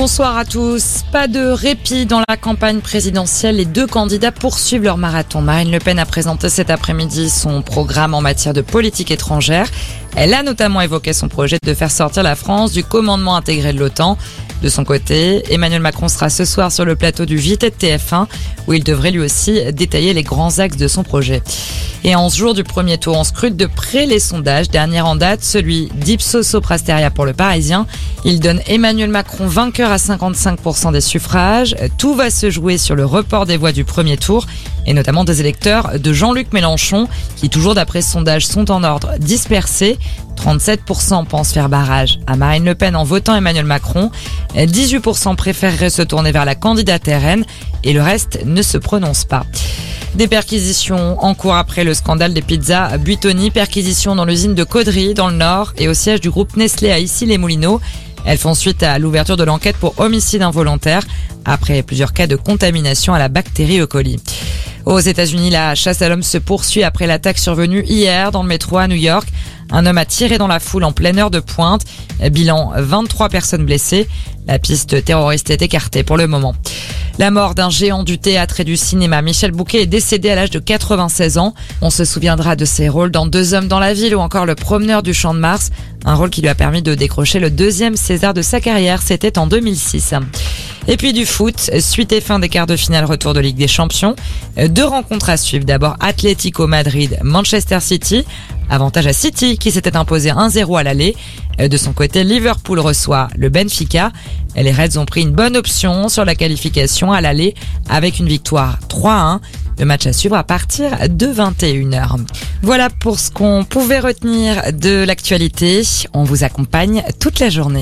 Bonsoir à tous. Pas de répit dans la campagne présidentielle. Les deux candidats poursuivent leur marathon. Marine Le Pen a présenté cet après-midi son programme en matière de politique étrangère. Elle a notamment évoqué son projet de faire sortir la France du commandement intégré de l'OTAN. De son côté, Emmanuel Macron sera ce soir sur le plateau du JT de TF1 où il devrait lui aussi détailler les grands axes de son projet. Et en ce jour du premier tour, on scrute de près les sondages. Dernier en date, celui d'Ipsos Prasteria pour le Parisien. Il donne Emmanuel Macron vainqueur à 55% des suffrages. Tout va se jouer sur le report des voix du premier tour et notamment des électeurs de Jean-Luc Mélenchon qui toujours d'après sondage sont en ordre dispersé. 37% pensent faire barrage à Marine Le Pen en votant Emmanuel Macron. 18% préféreraient se tourner vers la candidate RN et le reste ne se prononce pas. Des perquisitions en cours après le scandale des pizzas à Buitoni, perquisitions dans l'usine de Caudry dans le Nord et au siège du groupe Nestlé à Issy-les-Moulineaux. Elles font suite à l'ouverture de l'enquête pour homicide involontaire après plusieurs cas de contamination à la bactérie E. coli. Aux États-Unis, la chasse à l'homme se poursuit après l'attaque survenue hier dans le métro à New York. Un homme a tiré dans la foule en pleine heure de pointe. Bilan 23 personnes blessées. La piste terroriste est écartée pour le moment. La mort d'un géant du théâtre et du cinéma, Michel Bouquet, est décédé à l'âge de 96 ans. On se souviendra de ses rôles dans Deux hommes dans la ville ou encore Le promeneur du champ de Mars, un rôle qui lui a permis de décrocher le deuxième César de sa carrière, c'était en 2006. Et puis du foot, suite et fin des quarts de finale retour de Ligue des Champions. Deux rencontres à suivre. D'abord Atlético Madrid, Manchester City. Avantage à City qui s'était imposé 1-0 à l'aller. De son côté, Liverpool reçoit le Benfica. Les Reds ont pris une bonne option sur la qualification à l'aller avec une victoire 3-1. Le match à suivre à partir de 21h. Voilà pour ce qu'on pouvait retenir de l'actualité. On vous accompagne toute la journée.